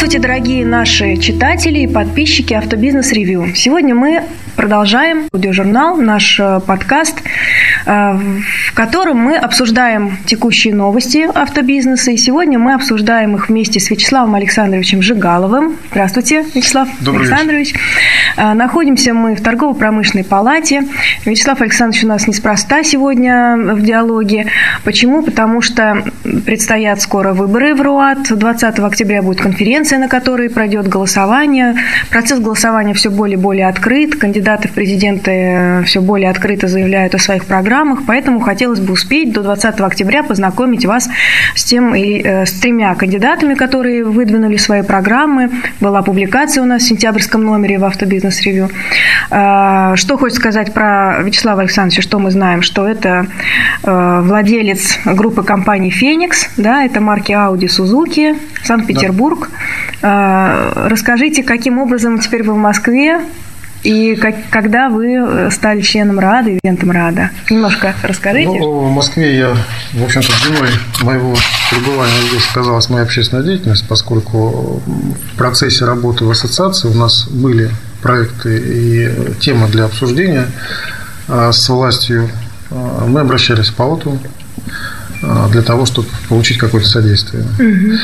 Здравствуйте, дорогие наши читатели и подписчики Автобизнес Ревью. Сегодня мы продолжаем аудиожурнал, наш э, подкаст, в котором мы обсуждаем текущие новости автобизнеса. И сегодня мы обсуждаем их вместе с Вячеславом Александровичем Жигаловым. Здравствуйте, Вячеслав Добрый Александрович. Вечер. Э, находимся мы в торгово-промышленной палате. Вячеслав Александрович у нас неспроста сегодня в диалоге. Почему? Потому что предстоят скоро выборы в РУАТ. 20 октября будет конференция, на которой пройдет голосование. Процесс голосования все более и более открыт. Кандидаты кандидаты в президенты э, все более открыто заявляют о своих программах, поэтому хотелось бы успеть до 20 октября познакомить вас с, тем, э, с тремя кандидатами, которые выдвинули свои программы. Была публикация у нас в сентябрьском номере в Автобизнес-ревью. Э, что хочет сказать про Вячеслава Александровича, что мы знаем? Что это владелец группы компаний «Феникс», да, это марки Audi, Suzuki, Санкт-Петербург. Да. Расскажите, каким образом теперь вы в Москве, и как, когда вы э, стали членом РАДа, ивентом РАДа? Немножко расскажите. Ну, в Москве я, в общем-то, длиной моего пребывания здесь оказалась моя общественная деятельность, поскольку в процессе работы в ассоциации у нас были проекты и темы для обсуждения а с властью. А, мы обращались в палату а, для того, чтобы получить какое-то содействие. Угу.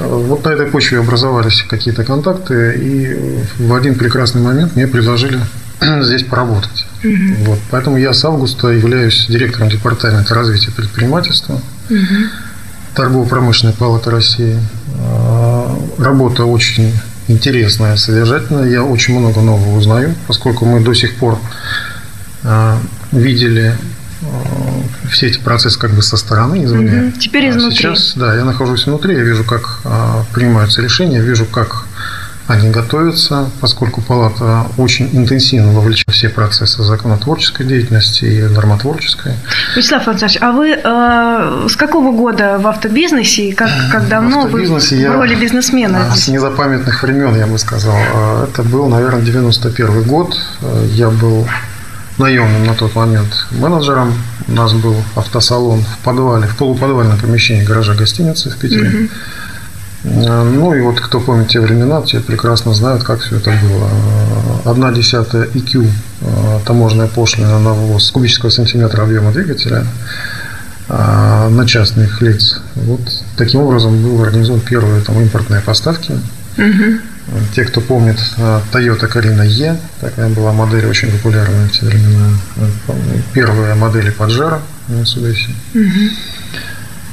Вот на этой почве образовались какие-то контакты, и в один прекрасный момент мне предложили здесь поработать. Угу. Вот. Поэтому я с августа являюсь директором департамента развития предпринимательства угу. торгово-промышленной палаты России. А, работа очень интересная, содержательная. Я очень много нового узнаю, поскольку мы до сих пор а, видели все эти процессы как бы со стороны, извне. Угу. Теперь а изнутри. Сейчас, да, я нахожусь внутри, я вижу, как а, принимаются решения, вижу, как они готовятся, поскольку палата очень интенсивно вовлечена в все процессы законотворческой деятельности и нормотворческой. Вячеслав Александрович, а вы э, с какого года в автобизнесе и как, как давно вы в роли бизнесмена? Я, с незапамятных времен, я бы сказал. А, это был, наверное, 91 год. Я был наемным на тот момент менеджером. У нас был автосалон в подвале, в полуподвальном помещении гаража гостиницы в Питере. Угу. Ну и вот кто помнит те времена, те прекрасно знают, как все это было. Одна десятая IQ, э, таможенная пошлина на ввоз кубического сантиметра объема двигателя э, на частных лиц. Вот таким образом был организован первые там, импортные поставки. Угу. Те, кто помнит э, Toyota Carina E, такая была модель очень популярная в те времена. Первые модели Pajero на. Угу.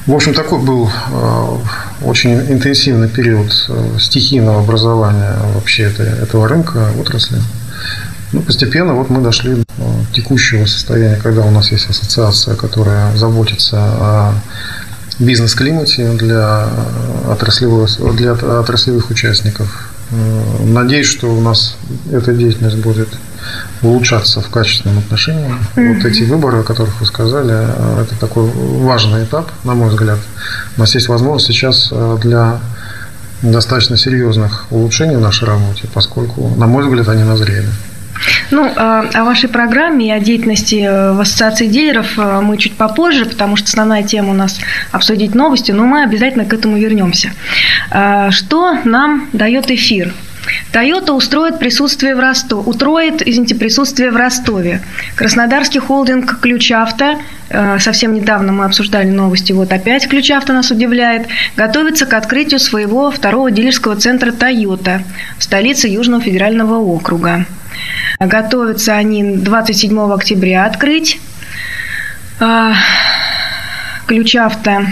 В общем, такой был э, очень интенсивный период э, стихийного образования вообще этого рынка, отрасли. Ну, постепенно вот мы дошли до текущего состояния, когда у нас есть ассоциация, которая заботится о бизнес-климате для отраслевых, для отраслевых участников. Э, надеюсь, что у нас эта деятельность будет улучшаться в качественном отношении. Mm-hmm. Вот эти выборы, о которых вы сказали, э, это такой важный этап, на мой взгляд. У нас есть возможность сейчас э, для достаточно серьезных улучшений в нашей работе, поскольку, на мой взгляд, они назрели. Ну, а, о вашей программе и о деятельности э, в ассоциации дилеров э, мы чуть попозже, потому что основная тема у нас обсудить новости, но мы обязательно к этому вернемся. А, что нам дает эфир? Toyota устроит присутствие в Ростове, утроит, извините, присутствие в Ростове. Краснодарский холдинг «Ключавто», э, совсем недавно мы обсуждали новости, вот опять «Ключавто» нас удивляет, готовится к открытию своего второго дилерского центра «Toyota» в столице Южного федерального округа. Готовятся они 27 октября открыть. А, ключ авто.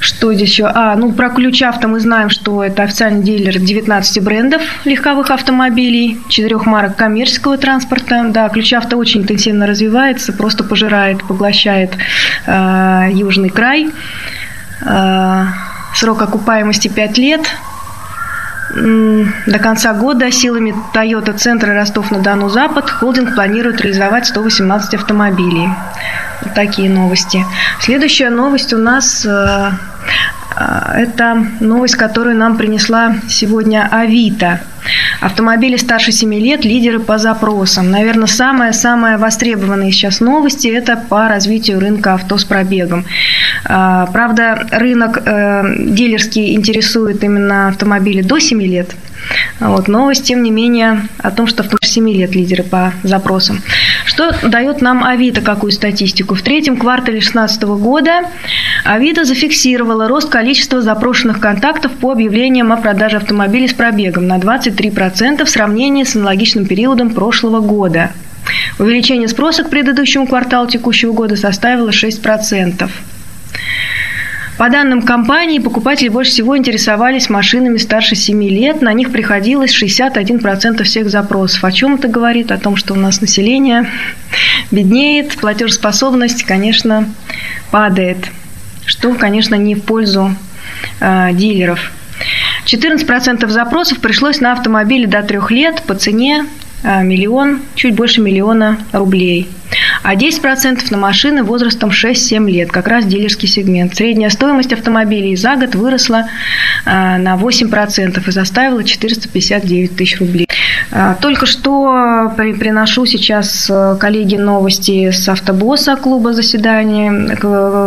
Что здесь еще? А, ну про ключ авто мы знаем, что это официальный дилер 19 брендов легковых автомобилей, четырех марок коммерческого транспорта. Да, ключ авто очень интенсивно развивается, просто пожирает, поглощает э, южный край. Э, срок окупаемости 5 лет – до конца года силами Toyota Центра Ростов-на-Дону Запад холдинг планирует реализовать 118 автомобилей. Вот такие новости. Следующая новость у нас э, это новость, которую нам принесла сегодня Авито. Автомобили старше 7 лет – лидеры по запросам. Наверное, самые-самые востребованные сейчас новости – это по развитию рынка авто с пробегом. А, правда, рынок э, дилерский интересует именно автомобили до 7 лет – вот, новость, тем не менее, о том, что в 7 лет лидеры по запросам. Что дает нам Авито, какую статистику? В третьем квартале 2016 года Авито зафиксировала рост количества запрошенных контактов по объявлениям о продаже автомобилей с пробегом на 23% в сравнении с аналогичным периодом прошлого года. Увеличение спроса к предыдущему кварталу текущего года составило 6%. По данным компании, покупатели больше всего интересовались машинами старше 7 лет. На них приходилось 61% всех запросов. О чем это говорит? О том, что у нас население беднеет, платежеспособность, конечно, падает. Что, конечно, не в пользу э, дилеров. 14% запросов пришлось на автомобили до 3 лет по цене э, миллион, чуть больше миллиона рублей – а 10% на машины возрастом 6-7 лет, как раз дилерский сегмент. Средняя стоимость автомобилей за год выросла а, на 8% и заставила 459 тысяч рублей. А, только что приношу сейчас э, коллеги новости с автобосса клуба заседания,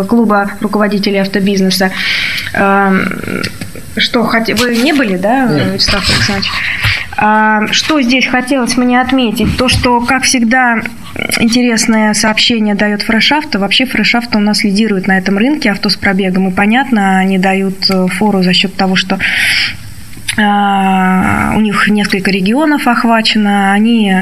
клуба руководителей автобизнеса. Что, вы не были, да, Вячеслав Александрович? Что здесь хотелось мне отметить? То, что, как всегда, интересное сообщение дает Фрешафта. Вообще Фрешафта у нас лидирует на этом рынке авто с пробегом. И понятно, они дают э, фору за счет того, что а, у них несколько регионов охвачено, они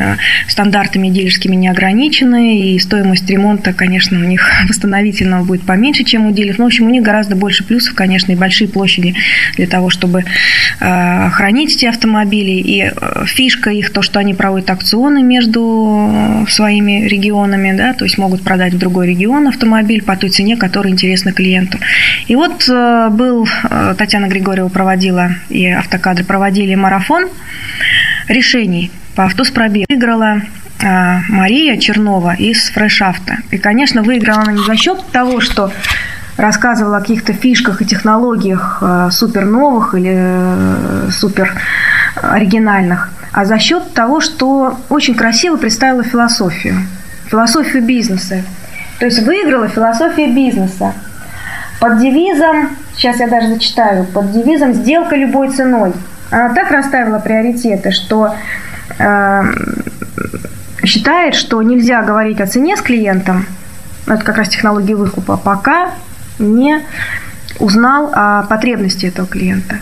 стандартами дилерскими не ограничены, и стоимость ремонта, конечно, у них восстановительного будет поменьше, чем у дилеров. Ну, в общем, у них гораздо больше плюсов, конечно, и большие площади для того, чтобы а, хранить эти автомобили. И э, фишка их то, что они проводят акционы между своими регионами, да, то есть могут продать в другой регион автомобиль по той цене, которая интересна клиенту. И вот э, был, э, Татьяна Григорьева проводила и автокар кадры проводили марафон решений по авто с пробегом. Выиграла а, Мария Чернова из Фрешафта. И, конечно, выиграла она не за счет того, что рассказывала о каких-то фишках и технологиях а, супер новых или э, супер оригинальных, а за счет того, что очень красиво представила философию, философию бизнеса. То есть выиграла философия бизнеса под девизом сейчас я даже зачитаю, под девизом «Сделка любой ценой». Она так расставила приоритеты, что э, считает, что нельзя говорить о цене с клиентом, это как раз технология выкупа, пока не узнал о потребности этого клиента.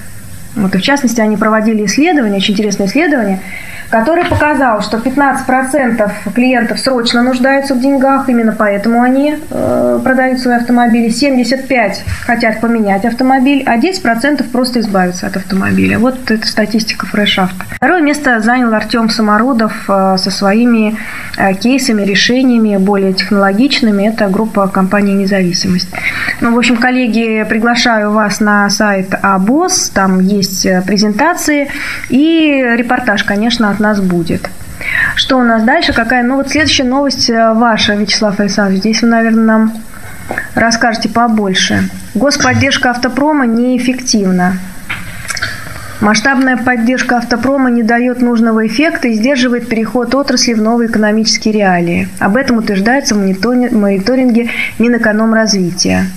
Вот, и в частности, они проводили исследование, очень интересное исследование, который показал, что 15% клиентов срочно нуждаются в деньгах, именно поэтому они э, продают свои автомобили, 75% хотят поменять автомобиль, а 10% просто избавиться от автомобиля. Вот это статистика фрешафта. Второе место занял Артем Самородов э, со своими э, кейсами, решениями более технологичными. Это группа компании «Независимость». Ну, в общем, коллеги, приглашаю вас на сайт АБОС, там есть презентации и репортаж, конечно, от нас будет. Что у нас дальше? Какая? Ну вот следующая новость э, ваша, Вячеслав Александрович. Здесь вы, наверное, нам расскажете побольше. Господдержка автопрома неэффективна. Масштабная поддержка автопрома не дает нужного эффекта и сдерживает переход отрасли в новые экономические реалии. Об этом утверждается в мониторинге Минэкономразвития.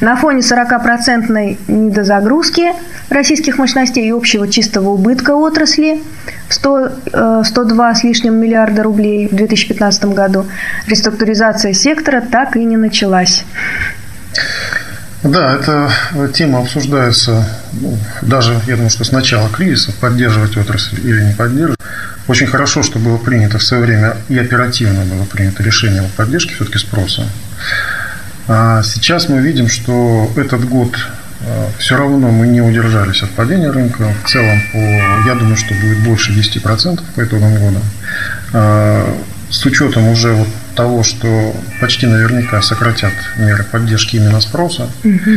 На фоне 40% недозагрузки российских мощностей и общего чистого убытка отрасли в 100, 102 э, с лишним миллиарда рублей в 2015 году реструктуризация сектора так и не началась. Да, эта тема обсуждается ну, даже, я думаю, что с начала кризиса, поддерживать отрасль или не поддерживать. Очень хорошо, что было принято в свое время и оперативно было принято решение о поддержке все-таки спроса. А сейчас мы видим, что этот год все равно мы не удержались от падения рынка. В целом, по, я думаю, что будет больше 10% по итогам года. А, с учетом уже вот того, что почти наверняка сократят меры поддержки именно спроса, угу.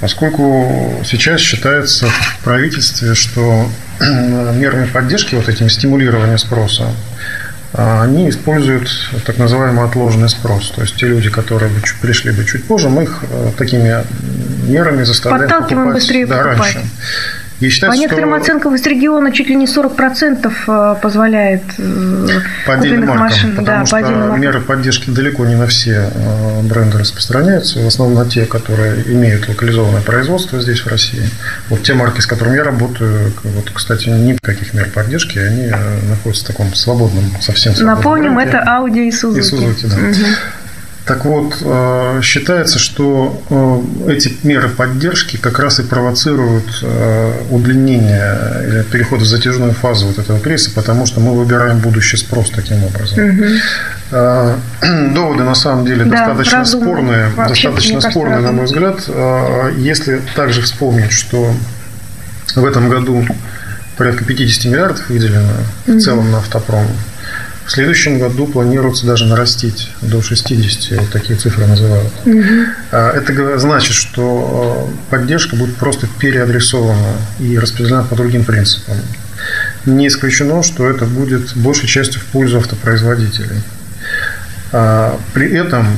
поскольку сейчас считается в правительстве, что мерами поддержки, вот этим стимулированием спроса, они используют так называемый отложенный спрос. То есть те люди, которые бы пришли бы чуть позже, мы их э, такими мерами заставляем Подталкиваем покупать быстрее да, покупать. раньше. И считается, По некоторым что... оценкам из региона чуть ли не 40% э, позволяет э, по отдельным маркам, машин. Потому да, что по меры поддержки далеко не на все э, бренды распространяются, в основном на те, которые имеют локализованное производство здесь, в России. Вот те марки, с которыми я работаю, вот, кстати, никаких мер поддержки, они находятся в таком свободном, совсем свободном Напомним, рынке. это Audi и Suzuki. И Suzuki, да. Угу. Так вот, э, считается, что э, эти меры поддержки как раз и провоцируют э, удлинение или переход в затяжную фазу вот этого кризиса, потому что мы выбираем будущий спрос таким образом. Угу. Доводы на самом деле да, достаточно разумно. спорные, Вообще, достаточно спорные, на мой взгляд. Если также вспомнить, что в этом году порядка 50 миллиардов выделено угу. в целом на автопром, в следующем году планируется даже нарастить до 60, вот такие цифры называют. Угу. Это значит, что а, поддержка будет просто переадресована и распределена по другим принципам. Не исключено, что это будет большей частью в пользу автопроизводителей. А, при этом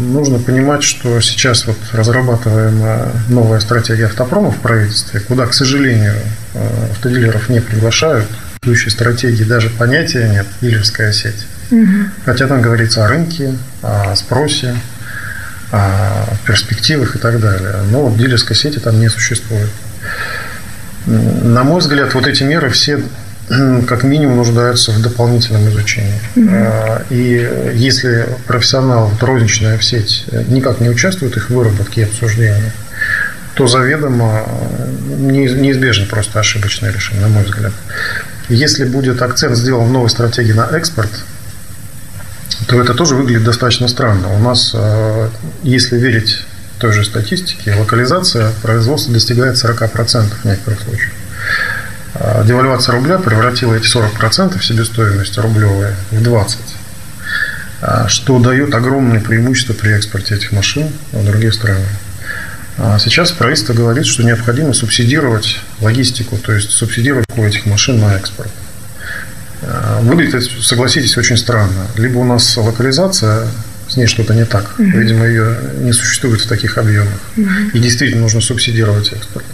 нужно понимать, что сейчас вот разрабатываемая новая стратегия автопрома в правительстве, куда, к сожалению, автодилеров не приглашают, существующей стратегии даже понятия нет, дилерская сеть. Угу. Хотя там говорится о рынке, о спросе, о перспективах и так далее. Но дилерской сети там не существует. На мой взгляд, вот эти меры все как минимум нуждаются в дополнительном изучении. Угу. И если профессионал, розничная в сеть, никак не участвует в их выработке и обсуждении, то заведомо неизбежно просто ошибочное решение, на мой взгляд. Если будет акцент сделан в новой стратегии на экспорт, то это тоже выглядит достаточно странно. У нас, э, если верить той же статистике, локализация производства достигает 40% в некоторых случаях. А девальвация рубля превратила эти 40% себестоимости рублевые в 20%, а что дает огромное преимущество при экспорте этих машин в другие страны. А сейчас правительство говорит, что необходимо субсидировать логистику, то есть субсидировать этих машин на экспорт. А, выглядит, согласитесь, очень странно. Либо у нас локализация, с ней что-то не так. Угу. Видимо, ее не существует в таких объемах. Угу. И действительно нужно субсидировать экспорт.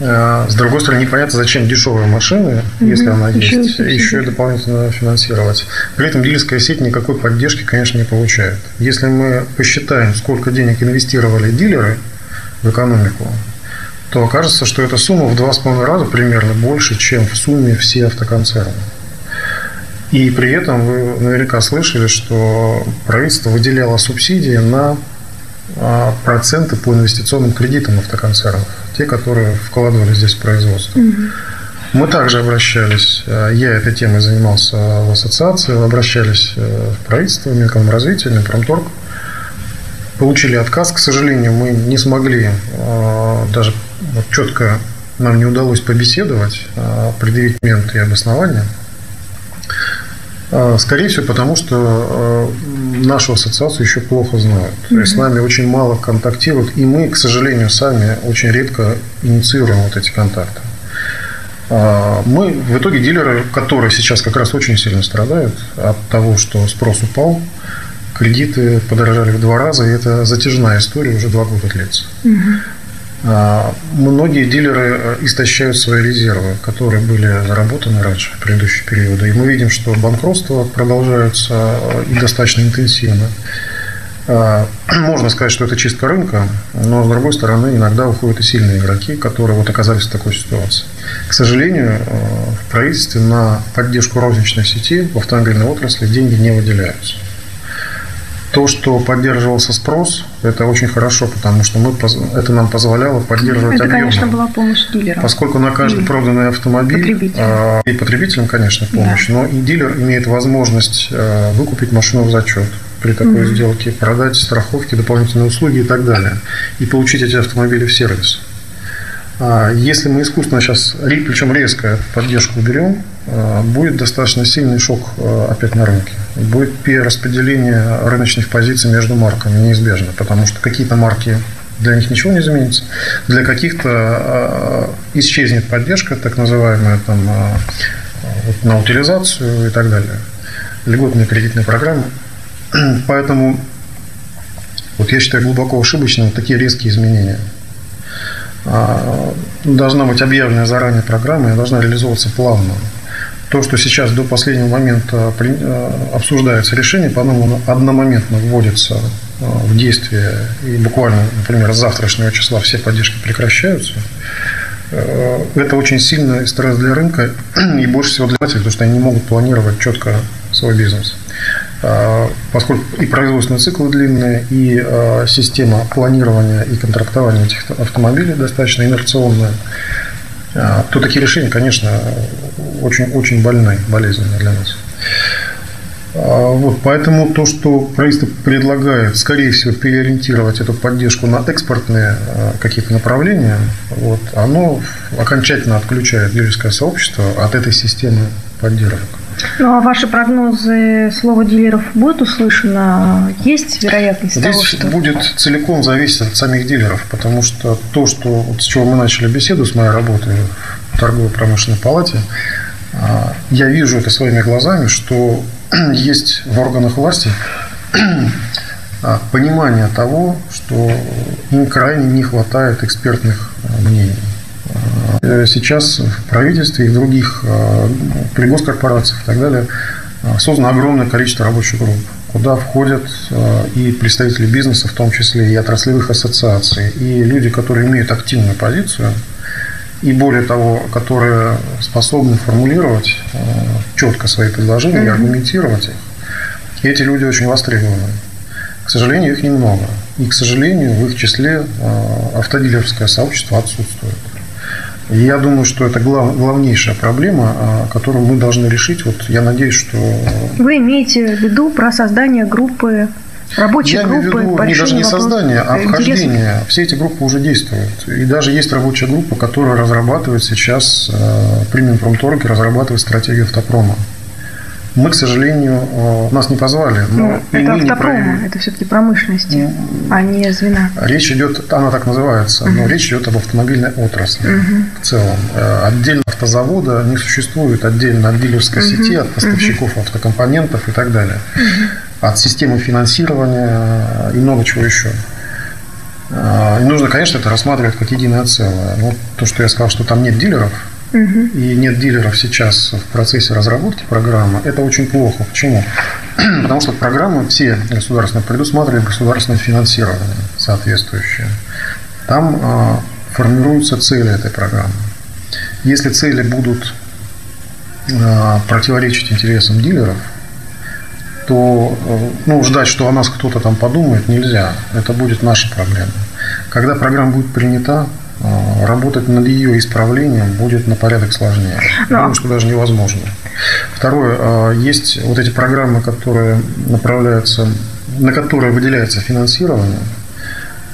А, с другой стороны, непонятно, зачем дешевые машины, угу. если она еще есть, еще и дополнительно финансировать. При этом дилерская сеть никакой поддержки, конечно, не получает. Если мы посчитаем, сколько денег инвестировали дилеры – в экономику, то окажется, что эта сумма в два с половиной раза примерно больше, чем в сумме все автоконцерны. И при этом вы наверняка слышали, что правительство выделяло субсидии на а, проценты по инвестиционным кредитам автоконцернов, те, которые вкладывали здесь в производство. Угу. Мы также обращались, а, я этой темой занимался в ассоциации, обращались э, в правительство, Минэкономразвитие, Минпромторг, получили отказ. К сожалению, мы не смогли а, даже вот четко нам не удалось побеседовать, а, предъявить моменты и обоснования. А, скорее всего, потому что нашу ассоциацию еще плохо знают. То есть с нами очень мало контактируют, и мы, к сожалению, сами очень редко инициируем вот эти контакты. Мы в итоге дилеры, которые сейчас как раз очень сильно страдают от того, что спрос упал, кредиты подорожали в два раза, и это затяжная история, уже два года длится. Угу. Многие дилеры э, истощают свои резервы, которые были заработаны раньше, в предыдущие периоды. И мы видим, что банкротства продолжаются э, и достаточно интенсивно. А, можно сказать, что это чистка рынка, но с другой стороны иногда выходят и сильные игроки, которые вот оказались в такой ситуации. К сожалению, э, в правительстве на поддержку розничной сети в автомобильной отрасли деньги не выделяются. То, что поддерживался спрос, это очень хорошо, потому что мы, это нам позволяло поддерживать это, объемы. конечно, была помощь дилерам. Поскольку на каждый проданный автомобиль потребителям. А, и потребителям, конечно, помощь, да. но и дилер имеет возможность а, выкупить машину в зачет при такой угу. сделке, продать страховки, дополнительные услуги и так далее, и получить эти автомобили в сервис. А, если мы искусственно сейчас, причем резко поддержку уберем, а, будет достаточно сильный шок а, опять на рынке. Будет перераспределение рыночных позиций между марками неизбежно, потому что какие-то марки для них ничего не изменится, для каких-то исчезнет поддержка, так называемая там, на утилизацию и так далее, льготные кредитные программы. Поэтому вот я считаю глубоко ошибочным такие резкие изменения. Должна быть объявлена заранее программа и должна реализовываться плавно. То, что сейчас до последнего момента обсуждается решение, по-моему, одномоментно вводится в действие, и буквально, например, с завтрашнего числа все поддержки прекращаются, это очень сильный стресс для рынка и больше всего для потому что они не могут планировать четко свой бизнес. А, поскольку и производственные циклы длинные, и а, система планирования и контрактования этих автомобилей достаточно инерционная, а, то такие решения, конечно, очень, очень больны, болезненные для нас. Вот, поэтому то, что правительство предлагает, скорее всего, переориентировать эту поддержку на экспортные какие-то направления, вот, оно окончательно отключает дилерское сообщество от этой системы поддержек. Ну, а ваши прогнозы слова дилеров будут услышано? Есть вероятность Здесь того, что... будет целиком зависеть от самих дилеров, потому что то, что, вот с чего мы начали беседу с моей работой в торгово-промышленной палате, а, я вижу это своими глазами, что есть в органах власти а, понимание того, что им крайне не хватает экспертных мнений. Э, сейчас в правительстве и в других, э, при госкорпорациях и так далее э, создано огромное количество рабочих групп, куда входят и представители бизнеса, в том числе и отраслевых ассоциаций, и люди, которые имеют активную позицию, и более того, которые способны формулировать четко свои предложения и аргументировать их. И эти люди очень востребованы. К сожалению, их немного. И, к сожалению, в их числе автодилерское сообщество отсутствует. Я думаю, что это глав, главнейшая проблема, а, которую мы должны решить. Вот я надеюсь, что... Вы имеете в виду про создание группы Рабочие Я группы, имею в виду не даже не создание, а вхождение. Все эти группы уже действуют. И даже есть рабочая группа, которая разрабатывает сейчас, э, премиум промторги разрабатывает стратегию автопрома. Мы, к сожалению, э, нас не позвали. Но ну, это автопрома, это все-таки промышленности, ну, а не звена. Речь идет, она так называется, но речь идет об автомобильной отрасли uh в целом. Э, отдельно автозавода не существует, отдельно от дилерской uh сети, от поставщиков uh автокомпонентов и так далее. uh От системы финансирования и много чего еще. Э, и нужно, конечно, это рассматривать как единое целое. Вот то, что я сказал, что там нет дилеров, и нет дилеров сейчас в процессе разработки программы, это очень плохо. Почему? Потому что программы все государственные предусматривают государственное финансирование соответствующее. Там э, формируются цели этой программы. Если цели будут э, противоречить интересам дилеров, то э, ну, ждать, что о нас кто-то там подумает, нельзя. Это будет наша проблема. Когда программа будет принята, работать над ее исправлением будет на порядок сложнее. Но... Думаю, что даже невозможно. Второе, а, есть вот эти программы, которые направляются, на которые выделяется финансирование.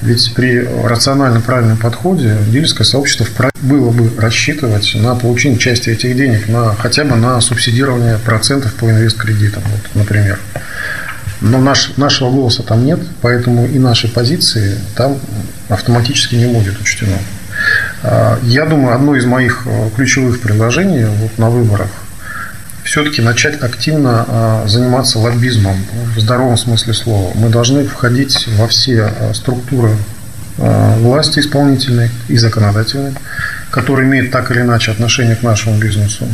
Ведь при рациональном правильном подходе дилерское сообщество было бы рассчитывать на получение части этих денег, на, хотя бы на субсидирование процентов по инвесткредитам, вот, например. Но наш, нашего голоса там нет, поэтому и нашей позиции там автоматически не будет учтено. А, я думаю, одно из моих э, ключевых предложений вот на выборах все-таки начать активно а, заниматься лоббизмом в здоровом смысле слова. Мы должны входить во все а, структуры власти исполнительной и законодательной, которые имеют так или иначе отношение к нашему бизнесу.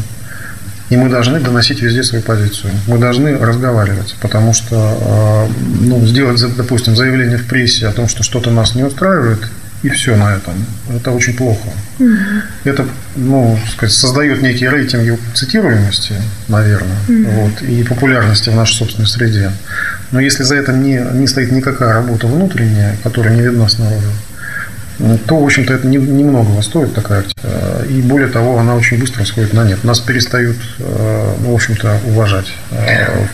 И мы должны доносить везде свою позицию. Мы должны разговаривать, потому что ну, сделать, допустим, заявление в прессе о том, что что-то нас не устраивает, и все на этом. Это очень плохо. Угу. Это, ну, сказать, создает некий рейтинг цитируемости, наверное, угу. вот, и популярности в нашей собственной среде. Но если за этим не, не стоит никакая работа внутренняя, которая не видна снаружи, то, в общем-то, это немного стоит такая И более того, она очень быстро сходит на нет. Нас перестают, э, ну, в общем-то, уважать э,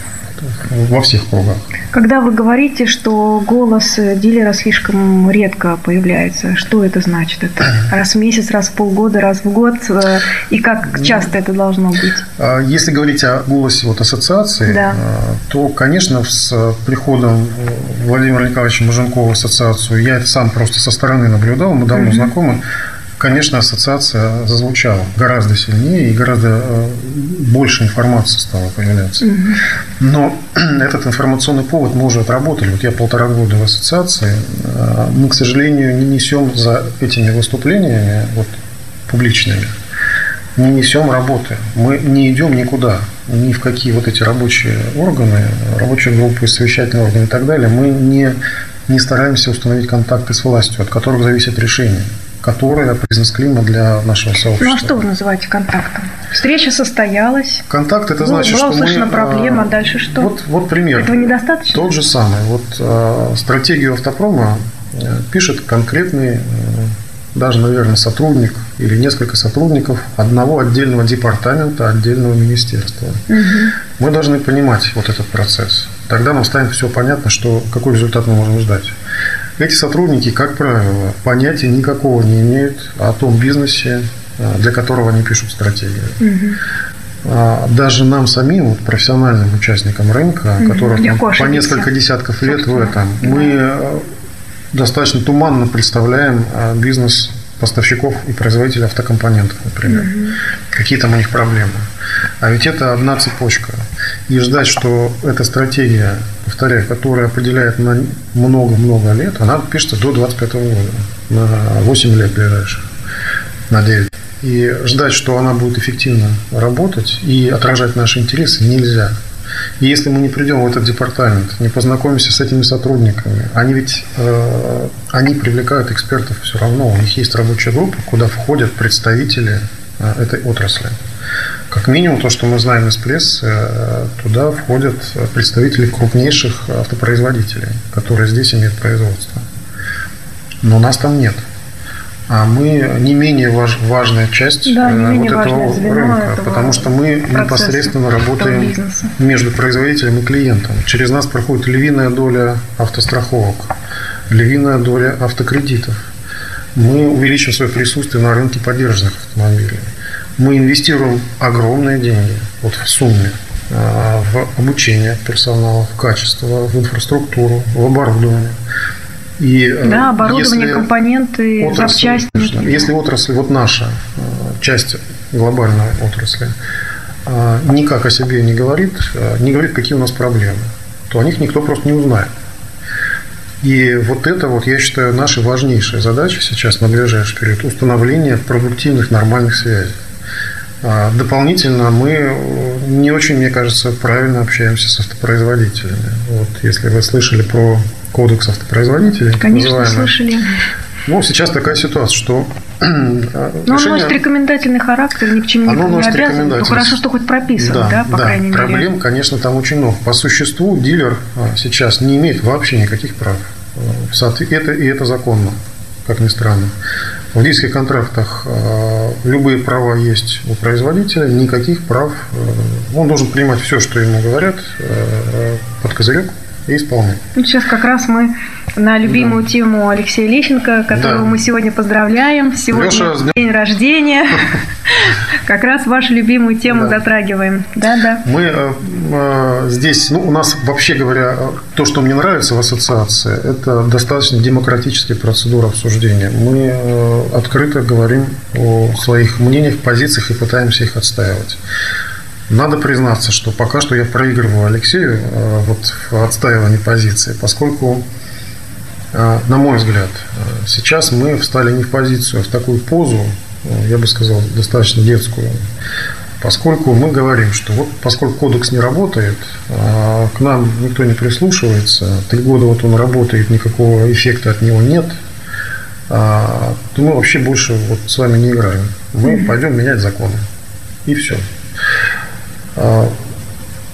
во всех кругах. Когда вы говорите, что голос дилера слишком редко появляется, что это значит? Это раз в месяц, раз в полгода, раз в год? Э, и как часто это должно быть? А, если говорить о голосе вот ассоциации, да. Э, то, конечно, с приходом Владимира Николаевича Маженкова в ассоциацию, я это сам просто со стороны наблюдал, мы давно угу. знакомы, конечно, ассоциация зазвучала гораздо сильнее и гораздо э, больше информации стало появляться. Но этот информационный повод мы уже отработали. Вот я полтора года в ассоциации. Э, мы, к сожалению, не несем за этими выступлениями вот, публичными не несем работы. Мы не идем никуда, ни в какие вот эти рабочие органы, рабочие группы, совещательные органы и так далее. Мы не, не стараемся установить контакты с властью, от которых зависит решение которое бизнес-климат для нашего сообщества. Ну а что вы называете контактом? Встреча состоялась. Контакт это значит, была что мы... проблема, а дальше что? Вот, вот пример. Этого недостаточно? Тот же самый. Вот э, стратегию автопрома э, пишет конкретный э, даже, наверное, сотрудник или несколько сотрудников одного отдельного департамента, отдельного министерства. Угу. Мы должны понимать вот этот процесс. Тогда нам станет все понятно, что, какой результат мы можем ждать. Эти сотрудники, как правило, понятия никакого не имеют о том бизнесе, а, для которого они пишут стратегию. Угу. Даже нам самим, вот, профессиональным участникам рынка, угу. которых по несколько десятков лет в этом, мы достаточно туманно представляем а, бизнес поставщиков и производителей автокомпонентов, например. Угу. Какие там у них проблемы. А ведь это одна цепочка. И ждать, что эта стратегия, повторяю, которая определяет на много-много лет, она пишется до 25 года, на 8 лет ближайших, на 9. И ждать, что она будет эффективно работать и отражать наши интересы, нельзя. И если мы не придем в этот департамент, не познакомимся с этими сотрудниками, они ведь э, они привлекают экспертов все равно. У них есть рабочая группа, куда входят представители э, этой отрасли. Как минимум то, что мы знаем из прессы, э, туда входят представители крупнейших автопроизводителей, которые здесь имеют производство. Но нас там нет а мы не менее важ, важная часть да, не э, вот этого рынка, этого потому что мы непосредственно работаем между производителем и клиентом. Через нас проходит львиная доля автостраховок, львиная доля автокредитов. Мы увеличим свое присутствие на рынке поддержанных автомобилей. Мы инвестируем огромные деньги вот в сумме э, в обучение персонала, в качество, в инфраструктуру, в оборудование. И, э, да, оборудование, компоненты, отрасль, запчасти. Если отрасль, вот наша э, часть глобальной отрасли, э, никак о себе не говорит, не говорит, какие у нас проблемы, то о них никто просто не узнает. И вот это, вот, я считаю, наша важнейшая задача сейчас на ближайший период – установление продуктивных нормальных связей. А дополнительно мы не очень, мне кажется, правильно общаемся с автопроизводителями. Вот если вы слышали про кодекс автопроизводителей. Конечно, слышали. Ну, сейчас такая ситуация, что Но решение... он носит рекомендательный характер, ни к чему оно не обязан. Ну, хорошо, что хоть прописано, да, да по да, крайней проблем, мере. Проблем, конечно, там очень много. По существу дилер а, сейчас не имеет вообще никаких прав. Это, и это законно, как ни странно. В дилерских контрактах а, любые права есть у производителя, никаких прав. А, он должен принимать все, что ему говорят, под козырек и исполнять. Сейчас как раз мы на любимую да. тему Алексея Лещенко, которого да. мы сегодня поздравляем. Сегодня Леша, день рождения. Как раз вашу любимую тему да. затрагиваем. Да, да. Мы э, э, здесь, ну, у нас, вообще говоря, то, что мне нравится в ассоциации, это достаточно демократическая процедура обсуждения. Мы э, открыто говорим о своих мнениях, позициях и пытаемся их отстаивать. Надо признаться, что пока что я проигрываю Алексею вот, в отстаивании позиции, поскольку, на мой взгляд, э, сейчас мы встали не в позицию, а в такую позу, я бы сказал, достаточно детскую, поскольку мы говорим, что вот поскольку кодекс не работает, а к нам никто не прислушивается, три года вот он работает, никакого эффекта от него нет, а, то мы вообще больше вот с вами не играем. Мы пойдем менять законы. И все.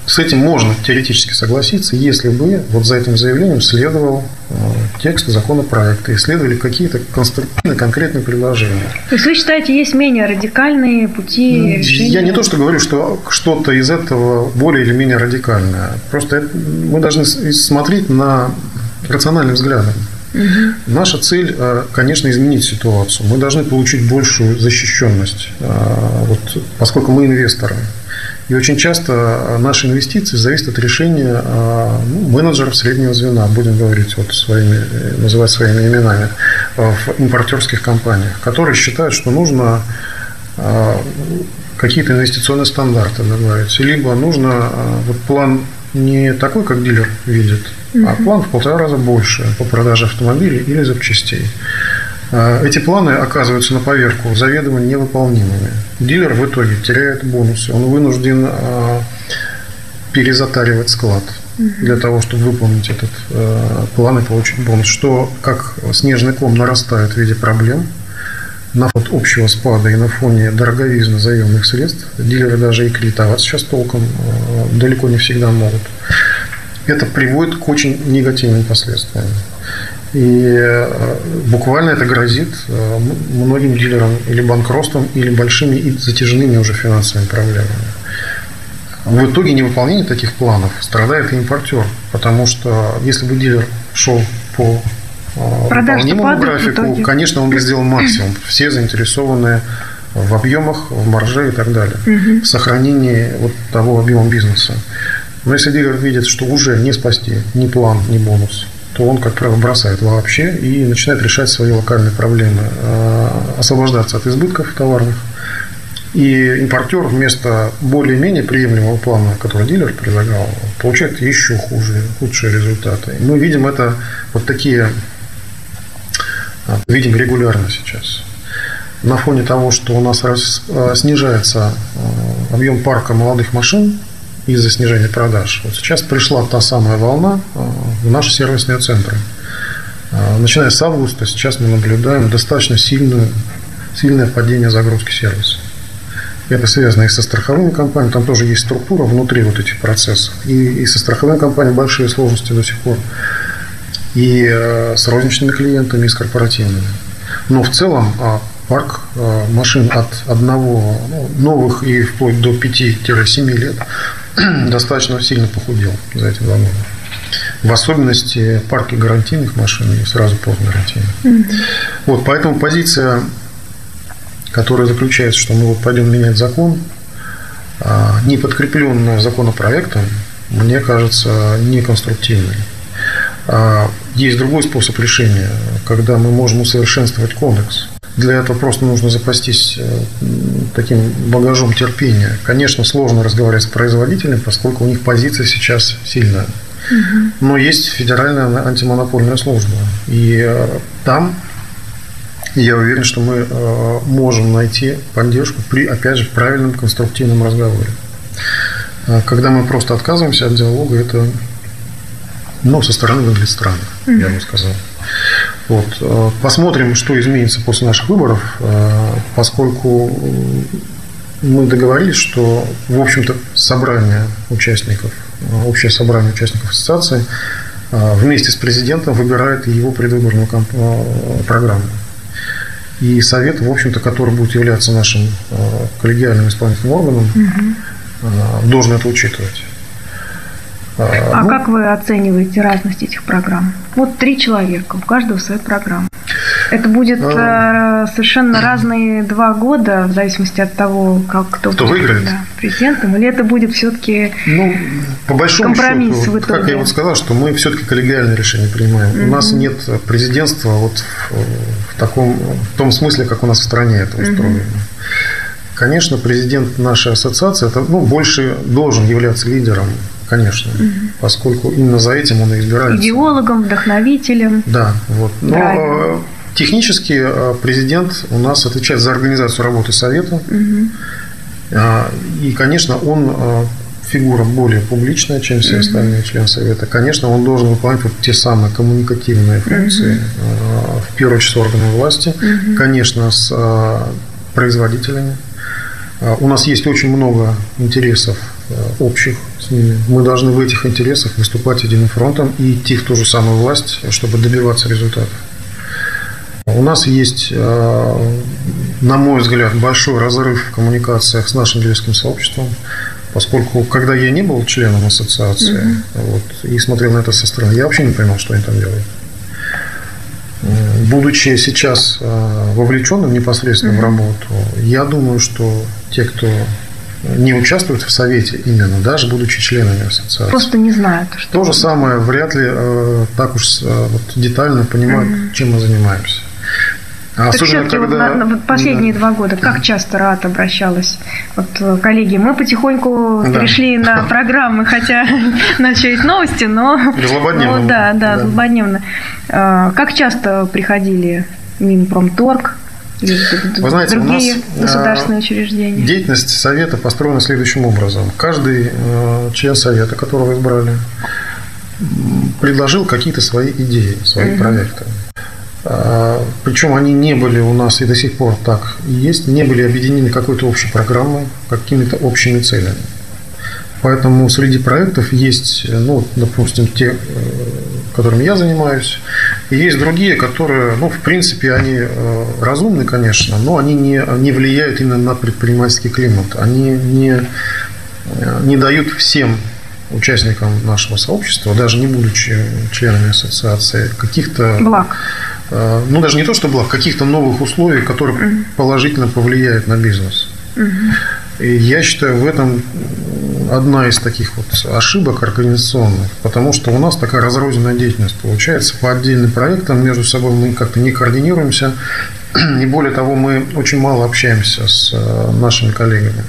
С этим можно теоретически согласиться, если бы вот за этим заявлением следовал а, текст законопроекта и следовали какие-то конструктивные, конкретные предложения. То есть вы считаете, есть менее радикальные пути решения? Я не то, что говорю, что что-то из этого более или менее радикальное. Просто мы должны смотреть на рациональным взглядом. Угу. Наша цель, а, конечно, изменить ситуацию. Мы должны получить большую защищенность, вот, поскольку мы инвесторы. И очень часто наши инвестиции зависят от решения ну, менеджеров среднего звена, будем говорить вот своими, называть своими именами, в импортерских компаниях, которые считают, что нужно какие-то инвестиционные стандарты добавить, либо нужно вот план не такой, как дилер видит, а план в полтора раза больше по продаже автомобилей или запчастей. А, эти планы оказываются на поверку заведомо невыполнимыми. Дилер в итоге теряет бонусы. Он вынужден а, перезатаривать склад для того, чтобы выполнить этот а, план и получить бонус, что как снежный ком нарастает в виде проблем на фоне общего спада и на фоне дороговизны заемных средств. Дилеры даже и кредитовать сейчас толком далеко не всегда могут. Это приводит к очень негативным последствиям. И э, буквально это грозит э, многим дилерам или банкротством, или большими и затяжными уже финансовыми проблемами. В итоге невыполнение таких планов страдает и импортер, потому что если бы дилер шел по э, выполнимому графику, конечно, он бы сделал максимум. Все заинтересованные в объемах, в марже и так далее, угу. в сохранении вот того объема бизнеса. Но если дилер видит, что уже не спасти ни план, ни бонус, то он, как правило, бросает вообще и начинает решать свои локальные проблемы, а, освобождаться от избытков товарных. И импортер вместо более-менее приемлемого плана, который дилер предлагал, получает еще хуже, худшие результаты. Мы видим это вот такие, а, видим регулярно сейчас. На фоне того, что у нас а, снижается объем парка молодых машин, из-за снижения продаж. Вот сейчас пришла та самая волна э, в наши сервисные центры. Э, начиная с августа сейчас мы наблюдаем достаточно сильную, сильное падение загрузки сервиса. Это связано и со страховыми компаниями, там тоже есть структура внутри вот этих процессов. И, и со страховыми компаниями большие сложности до сих пор. И э, с розничными клиентами, и с корпоративными. Но в целом а, парк машин от одного ну, новых и вплоть до 5-7 лет достаточно сильно похудел за эти два года. В особенности парки гарантийных машин и сразу постгарантийных. Mm-hmm. Вот, поэтому позиция, которая заключается, что мы вот пойдем менять закон, а, не подкрепленная законопроектом, мне кажется, неконструктивной. А, есть другой способ решения, когда мы можем усовершенствовать кодекс. Для этого просто нужно запастись э, таким багажом терпения. Конечно, сложно разговаривать с производителем, поскольку у них позиция сейчас сильная. Но есть федеральная антимонопольная служба. И э, там я уверен, что мы э, можем найти поддержку при, опять же, правильном конструктивном разговоре. Когда мы просто отказываемся от диалога, это ну, со стороны выглядит странно, я бы сказал. Вот. Э, посмотрим, что изменится после наших выборов, э, поскольку мы договорились, что, в общем-то, собрание участников, э, общее собрание участников ассоциации вместе с президентом выбирает его предвыборную программу. И Совет, в общем-то, который будет являться нашим коллегиальным исполнительным органом, угу. должен это учитывать. А ну, как вы оцениваете разность этих программ? Вот три человека, у каждого своя программа. Это будет а, совершенно разные два года, в зависимости от того, как кто, кто будет выиграет. Да, президентом, или это будет все-таки ну, по большому компромисс счету, в итоге? Как я вот сказал, что мы все-таки коллегиальное решение принимаем. mm У нас нет президентства вот в, в таком в том смысле, как у нас в стране это устроено. mm Конечно, президент нашей ассоциации это, ну, больше должен являться лидером конечно, угу. поскольку именно за этим он и избирается. Идеологом, вдохновителем. Да, вот. Но Правильно. Э, технически э, президент у нас отвечает за организацию работы Совета. Угу. И, конечно, он э, фигура более публичная, чем все остальные члены Совета. Конечно, он должен выполнять вот те самые коммуникативные функции, угу. в первую очередь с органами власти, угу. конечно, с производителями. У нас есть очень много интересов общих ними. Мы должны в этих интересах выступать единым фронтом и идти в ту же самую власть, чтобы добиваться результатов. У нас есть, э, на мой взгляд, большой разрыв в коммуникациях с нашим дилерским сообществом, поскольку когда я не был членом ассоциации угу. вот, и смотрел на это со стороны, я вообще не понимал, что они там делают. Будучи сейчас э, вовлеченным непосредственно угу. в работу, я думаю, что те, кто не участвуют в совете именно, даже будучи членами ассоциации. Просто не знают. Что То же самое, вряд ли э, так уж э, вот, детально понимают, mm-hmm. чем мы занимаемся. А особенно, когда... вот на, на последние да. два года, как часто РАД обращалась? Вот, э, коллеги, мы потихоньку да. перешли на программы, хотя начать новости, но... Злободневно. да, да, да, злободневно. А, как часто приходили Минпромторг, вы знаете, другие у нас э, государственные учреждения? Деятельность Совета построена следующим образом. Каждый э, член Совета, которого избрали, предложил какие-то свои идеи, свои угу. проекты. А, Причем они не были у нас и до сих пор так и есть, не были объединены какой-то общей программой, какими-то общими целями. Поэтому среди проектов есть, ну, допустим, те, э, которыми я занимаюсь, и есть другие, которые, ну, в принципе, они э, разумны, конечно, но они не, не влияют именно на предпринимательский климат. Они не, э, не дают всем участникам нашего сообщества, даже не будучи членами ассоциации, каких-то... Благ. Э, ну, даже не то, что благ, каких-то новых условий, которые угу. положительно повлияют на бизнес. Угу. И я считаю, в этом одна из таких вот ошибок организационных, потому что у нас такая разрозненная деятельность получается. По отдельным проектам между собой мы как-то не координируемся, и более того, мы очень мало общаемся с э, нашими коллегами.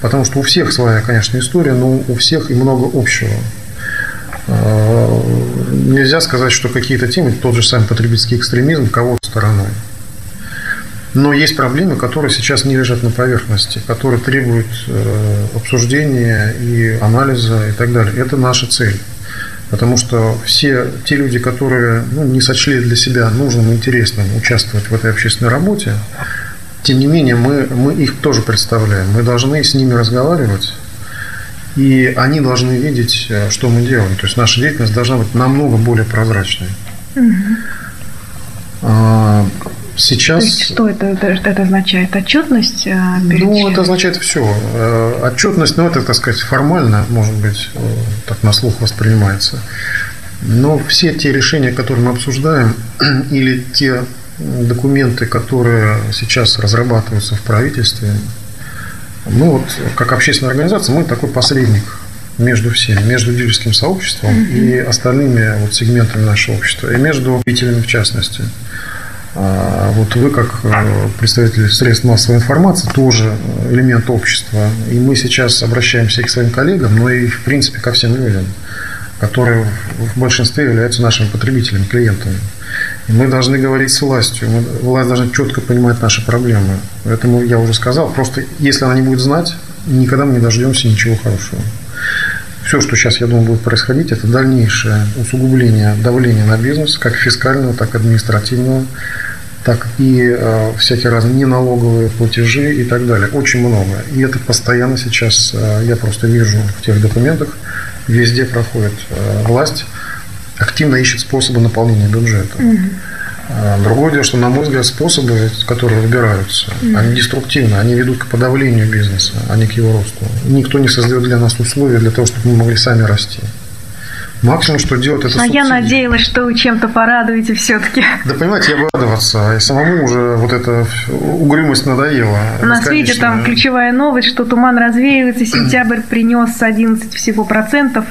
Потому что у всех своя, конечно, история, но у всех и много общего. Э, нельзя сказать, что какие-то темы, тот же самый потребительский экстремизм, кого-то стороной. Но есть проблемы, которые сейчас не лежат на поверхности, которые требуют э, обсуждения и анализа и так далее. Это наша цель. Потому что все те люди, которые ну, не сочли для себя нужным и интересным участвовать в этой общественной работе, тем не менее, мы, мы их тоже представляем. Мы должны с ними разговаривать, и они должны видеть, э, что мы делаем. То есть наша деятельность должна быть намного более прозрачной. Угу. Сейчас... То есть, что это, это, означает? Отчетность? Э, перед ну, это означает все. Э, отчетность, ну, это, так сказать, формально, может быть, так на слух воспринимается. Но все те решения, которые мы обсуждаем, или те документы, которые сейчас разрабатываются в правительстве, мы вот, как общественная организация, мы такой посредник между всеми, между дилерским сообществом mm-hmm. и остальными вот сегментами нашего общества, и между потребителями в частности. А вот вы, как э, представитель средств массовой информации, тоже элемент общества. И мы сейчас обращаемся и к своим коллегам, но и, в принципе, ко всем людям, которые в большинстве являются нашими потребителями, клиентами. И мы должны говорить с властью. Мы, власть должна четко понимать наши проблемы. Поэтому я уже сказал, просто если она не будет знать, никогда мы не дождемся ничего хорошего. Все, что сейчас, я думаю, будет происходить, это дальнейшее усугубление давления на бизнес, как фискального, так и административного, так и э, всякие разные неналоговые платежи и так далее. Очень много. И это постоянно сейчас, э, я просто вижу в тех документах, везде проходит э, власть активно ищет способы наполнения бюджета. Угу. Другое дело, что, на мой взгляд, способы, которые выбираются, mm они деструктивны, они ведут к подавлению бизнеса, а не к его росту. Никто не создает для нас условия для того, чтобы мы могли сами расти. Максимум, что делать, это А субсидии. я надеялась, что вы чем-то порадуете все-таки. Да понимаете, я бы радоваться. И самому уже вот эта угрюмость надоела. У нас, видите, там ключевая новость, что туман развеивается, сентябрь принес 11 всего процентов.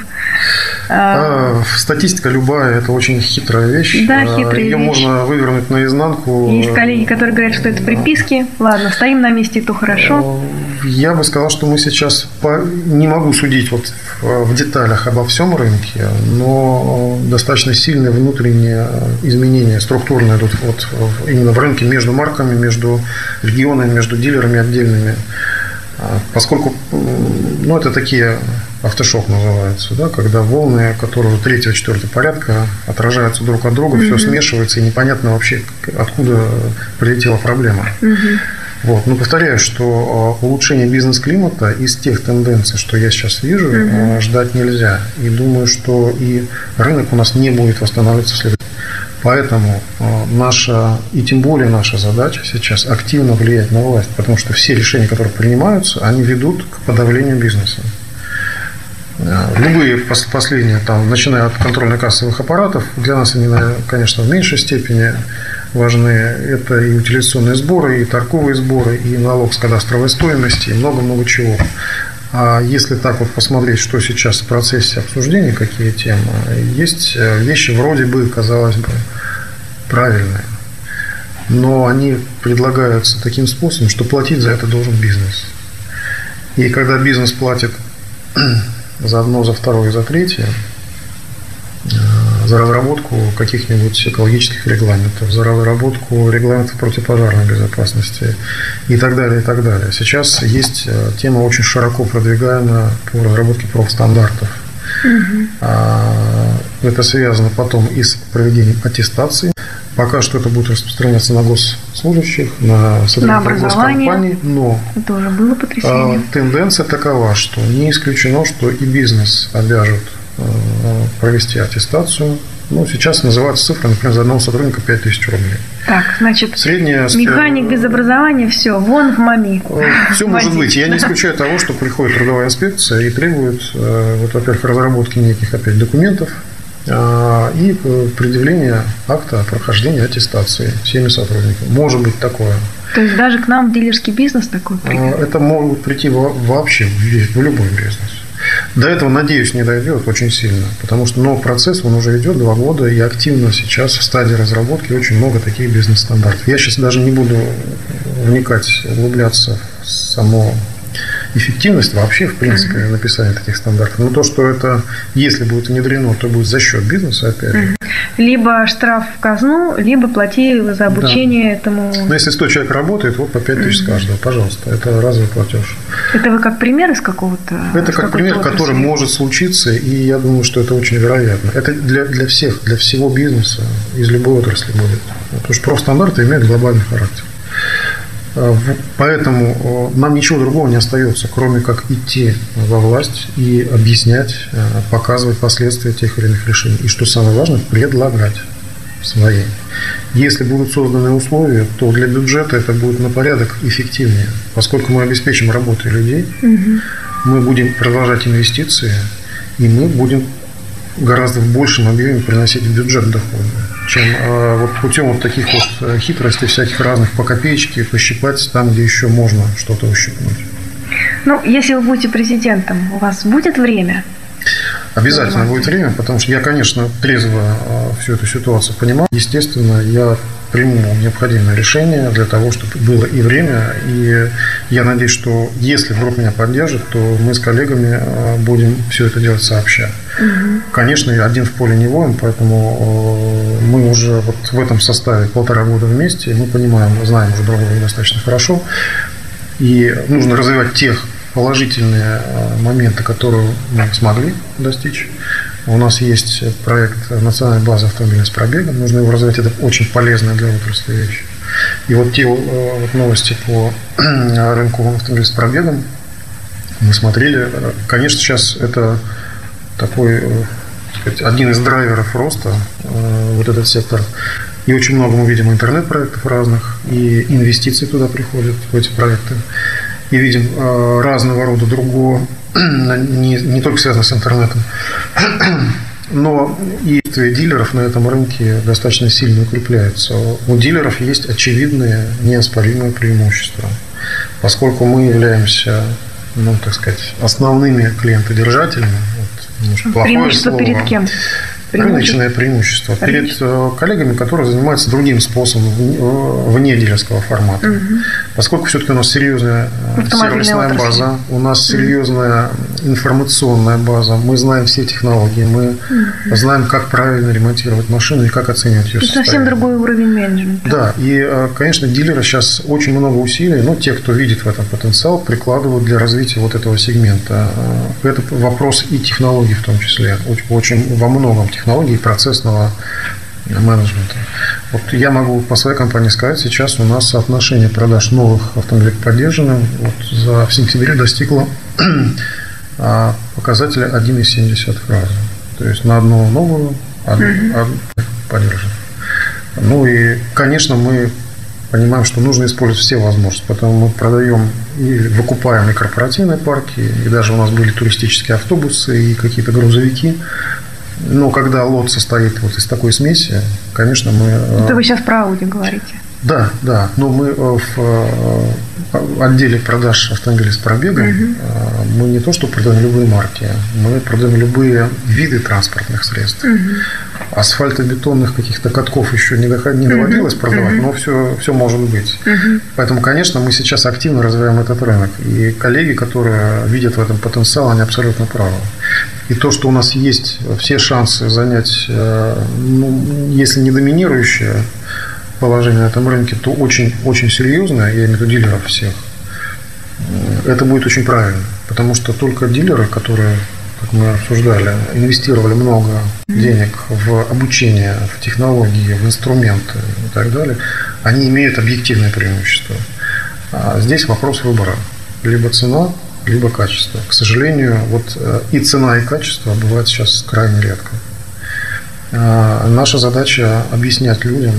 А, статистика любая, это очень хитрая вещь. Да, а, хитрая Ее вещь. можно вывернуть наизнанку. Есть коллеги, которые говорят, что это приписки. Ладно, стоим на месте, то хорошо. Я бы сказал, что мы сейчас по... не могу судить вот в деталях обо всем рынке, но достаточно сильные внутренние изменения структурные идут вот именно в рынке между марками, между регионами, между дилерами отдельными. А, поскольку ну, это такие автошок называется, да, когда волны, которые третьего, четвертого порядка отражаются друг от друга, mm-hmm. все смешивается, и непонятно вообще, откуда прилетела проблема. Mm-hmm. Вот. Но повторяю, что а, улучшение бизнес-климата из тех тенденций, что я сейчас вижу, угу. ждать нельзя. И думаю, что и рынок у нас не будет восстанавливаться в Поэтому а, наша, и тем более наша задача сейчас активно влиять на власть, потому что все решения, которые принимаются, они ведут к подавлению бизнеса. Любые последние, там, начиная от контрольно-кассовых аппаратов, для нас они, конечно, в меньшей степени важны. Это и утилизационные сборы, и торговые сборы, и налог с кадастровой стоимости, и много-много чего. А если так вот посмотреть, что сейчас в процессе обсуждения, какие темы, есть э, вещи вроде бы, казалось бы, правильные. Но они предлагаются таким способом, что платить за это должен бизнес. И когда бизнес платит за одно, за второе, за третье, э, за разработку каких-нибудь экологических регламентов, за разработку регламентов противопожарной безопасности и так далее, и так далее. Сейчас есть э, тема очень широко продвигаемая по разработке профстандартов. Угу. Это связано потом и с проведением аттестации. Пока что это будет распространяться на госслужащих, на сотрудников госкомпаний, но это уже было потрясение. А, тенденция такова, что не исключено, что и бизнес обяжет э, провести аттестацию. Ну, сейчас называется цифра, например, за одного сотрудника 5000 рублей. Так, значит, Средняя... механик без образования, все, вон в МАМИ. Э, все может быть. Я не исключаю того, что приходит трудовая инспекция и требует, э, вот, во-первых, разработки неких опять документов, а, и предъявление акта прохождения аттестации всеми сотрудниками. Может быть такое. То есть даже к нам в дилерский бизнес такой придет? А, это может прийти вообще в любой бизнес. До этого, надеюсь, не дойдет очень сильно, потому что но процесс, он уже идет два года, и активно сейчас в стадии разработки очень много таких бизнес-стандартов. Я сейчас даже не буду вникать, углубляться в само эффективность вообще, в принципе, mm-hmm. написания таких стандартов. Но то, что это, если будет внедрено, то будет за счет бизнеса, опять же. Mm-hmm. Либо штраф в казну, либо плати за обучение да. этому. Но если 100 человек работает, вот по 5 тысяч mm-hmm. с каждого, пожалуйста. Это разовый платеж. Это вы как пример из какого-то? Это как пример, отрасли? который может случиться, и я думаю, что это очень вероятно. Это для, для всех, для всего бизнеса из любой отрасли будет. Потому что профстандарты имеют глобальный характер. Э, поэтому э, нам ничего другого не остается, кроме как идти во власть и объяснять, э, показывать последствия тех или иных решений. И что самое важное, предлагать свои. Если будут созданы условия, то для бюджета это будет на порядок эффективнее. Поскольку мы обеспечим работу людей, угу. мы будем продолжать инвестиции, и мы будем гораздо в большем объеме приносить в бюджет доходы чем э, вот путем вот таких вот э, хитростей всяких разных по копеечке пощипать там, где еще можно что-то ущипнуть. Ну, если вы будете президентом, у вас будет время? Обязательно будет время, потому что я, конечно, трезво э, всю эту ситуацию понимаю. Естественно, я приму необходимое решение для того, чтобы было и время. И я надеюсь, что если вдруг меня поддержат, то мы с коллегами э, будем все это делать сообща. Угу. Конечно, один в поле не воин, поэтому э, мы уже вот в этом составе полтора года вместе, мы понимаем, знаем уже друг друга достаточно хорошо. И нужно развивать тех положительные э, моменты, которые мы смогли достичь. У нас есть проект национальной базы автомобилей с пробегом. Нужно его развивать. Это очень полезная для отрасли вещь. И вот те э, вот новости по рынку автомобилей с пробегом мы смотрели. Конечно, сейчас это такой э, сказать, один из драйверов роста, э, вот этот сектор. И очень много мы видим интернет-проектов разных, и инвестиции туда приходят, в эти проекты. И видим разного рода другого не, не только связано с интернетом. Но и дилеров на этом рынке достаточно сильно укрепляется. У дилеров есть очевидные, неоспоримые преимущества. Поскольку мы являемся, ну, так сказать, основными клиентодержателями, вот, преимущество слово, перед кем? Рыночное преимущество перед э, коллегами, которые занимаются другим способом вне дилерского формата. Угу. Поскольку все-таки у нас серьезная э, сервисная отрасль. база, у нас серьезная информационная база, мы знаем все технологии, мы угу. знаем, как правильно ремонтировать машину и как оценивать ее Это состояние. совсем другой уровень менеджмента. Да, и, э, конечно, дилеры сейчас очень много усилий, но те, кто видит в этом потенциал, прикладывают для развития вот этого сегмента. Это вопрос и технологий в том числе, очень во многом технологий процессного менеджмента. Вот я могу по своей компании сказать, сейчас у нас соотношение продаж новых автомобилей к поддержанным вот за в сентябре достигло а, показателя 1,7 раза. То есть на одну новую, одну, одну поддержанную. Ну и, конечно, мы понимаем, что нужно использовать все возможности. Поэтому мы продаем и выкупаем и корпоративные парки, и даже у нас были туристические автобусы, и какие-то грузовики. Но когда лот состоит вот из такой смеси, конечно, мы... Это вы сейчас про Ауди говорите. Да, да. Но мы в э, отделе продаж автомобилей с пробегом угу. мы не то, что продаем любые марки, мы продаем любые виды транспортных средств. Угу. Асфальтобетонных каких-то катков еще не, доход, не доводилось угу. продавать, но все, все может быть. Угу. Поэтому, конечно, мы сейчас активно развиваем этот рынок. И коллеги, которые видят в этом потенциал, они абсолютно правы. И то, что у нас есть все шансы занять, э, ну, если не доминирующее, положение на этом рынке, то очень-очень серьезное, я имею в виду дилеров всех, это будет очень правильно. Потому что только дилеры, которые, как мы обсуждали, инвестировали много денег в обучение, в технологии, в инструменты и так далее, они имеют объективное преимущество. А здесь вопрос выбора. Либо цена, либо качество. К сожалению, вот э, и цена, и качество бывают сейчас крайне редко. А наша задача объяснять людям,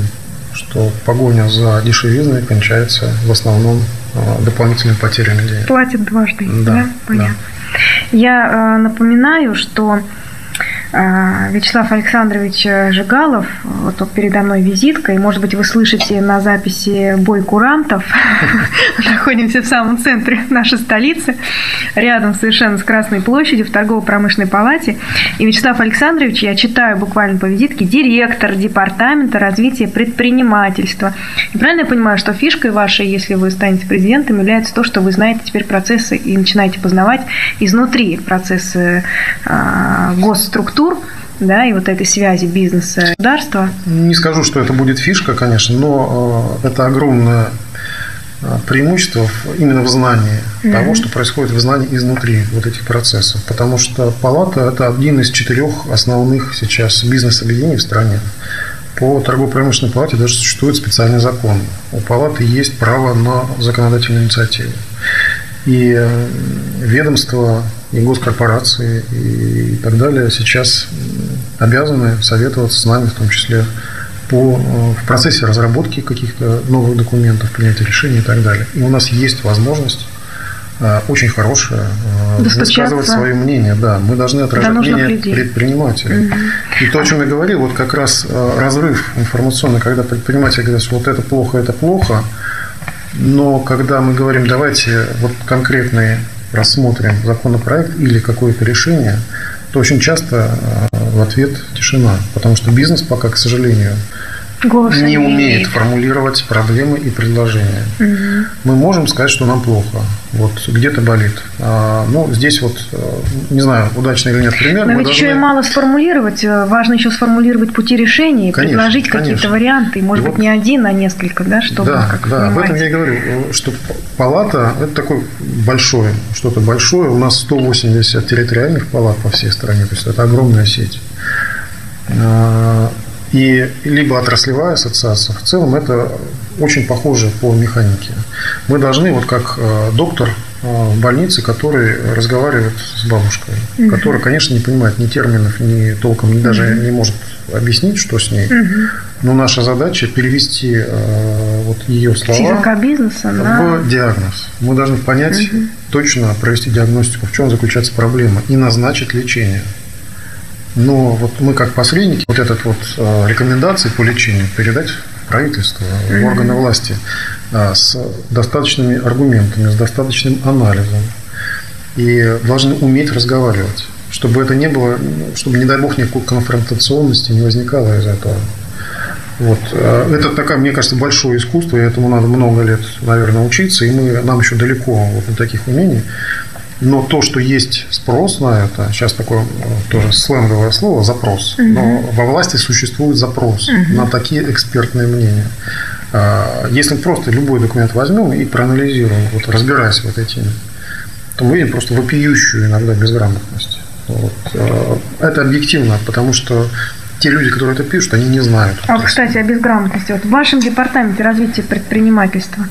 что погоня за дешевизной кончается в основном э, дополнительными потерями денег. Платит дважды, да? да? Понятно. Да. Я э, напоминаю, что Вячеслав Александрович Жигалов, вот передо мной визитка, и, может быть, вы слышите на записи бой курантов. Находимся в самом центре нашей столицы, рядом совершенно с Красной площадью, в торгово-промышленной палате. И Вячеслав Александрович, я читаю буквально по визитке, директор департамента развития предпринимательства. И правильно я понимаю, что фишкой вашей, если вы станете президентом, является то, что вы знаете теперь процессы и начинаете познавать изнутри процессы а, госструктур, структур, да, и вот этой связи бизнеса и государства? Не скажу, что это будет фишка, конечно, но э, это огромное э, преимущество именно в знании mm-hmm. того, что происходит в знании изнутри вот этих процессов. Потому что палата – это один из четырех основных сейчас бизнес-объединений в стране. По торгово-промышленной палате даже существует специальный закон. У палаты есть право на законодательную инициативу. И э, ведомства и госкорпорации и так далее сейчас обязаны советоваться с нами, в том числе по, э, в процессе разработки каких-то новых документов, принятия решений и так далее. И у нас есть возможность э, очень хорошая э, высказывать свое мнение. Да, мы должны отражать мнение людей. предпринимателей. Угу. И то, о чем я говорил, вот как раз разрыв информационный, когда предприниматели говорят, что вот это плохо, это плохо, но когда мы говорим, давайте вот конкретные рассмотрим законопроект или какое-то решение, то очень часто э, в ответ тишина. Потому что бизнес пока, к сожалению, Голоса не умеет формулировать проблемы и предложения. Угу. Мы можем сказать, что нам плохо, вот где-то болит. А, ну, здесь вот, э, не знаю, удачный или нет пример. Но ведь должны... еще и мало сформулировать, э, важно еще сформулировать пути решения, конечно, предложить какие-то варианты, может и быть, вот... не один, а несколько, да, чтобы да, как Да, об этом я и говорю, что палата – это такое большое, что-то большое. У нас 180 территориальных палат по всей стране, то есть это огромная сеть а, и либо отраслевая ассоциация. В целом это очень похоже по механике. Мы должны, вот как э, доктор э, в больнице, который разговаривает с бабушкой, угу. которая, конечно, не понимает ни терминов, ни толком, ни даже угу. не может объяснить, что с ней. Угу. Но наша задача перевести э, вот ее слова бизнеса, в да. диагноз. Мы должны понять угу. точно, провести диагностику, в чем заключается проблема, и назначить лечение. Но вот мы как посредники вот этот вот э, рекомендации по лечению передать в правительство, в органы власти э, с достаточными аргументами, с достаточным анализом. И должны уметь разговаривать, чтобы это не было, чтобы, не дай бог, никакой конфронтационности не возникало из этого. Вот. Э, это такая, мне кажется, большое искусство, и этому надо много лет, наверное, учиться, и мы, нам еще далеко вот до таких умений. Но то, что есть спрос на это, сейчас такое э, тоже сленговое слово, запрос, угу. но во власти существует запрос угу. на такие экспертные мнения. А, если просто любой документ возьмем и проанализируем, вот разбираясь в этой теме, то мы видим просто вопиющую иногда безграмотность. Вот. Э, это объективно, потому что те люди, которые это пишут, они не знают. А, кстати, о безграмотности. Вот в вашем департаменте развития предпринимательства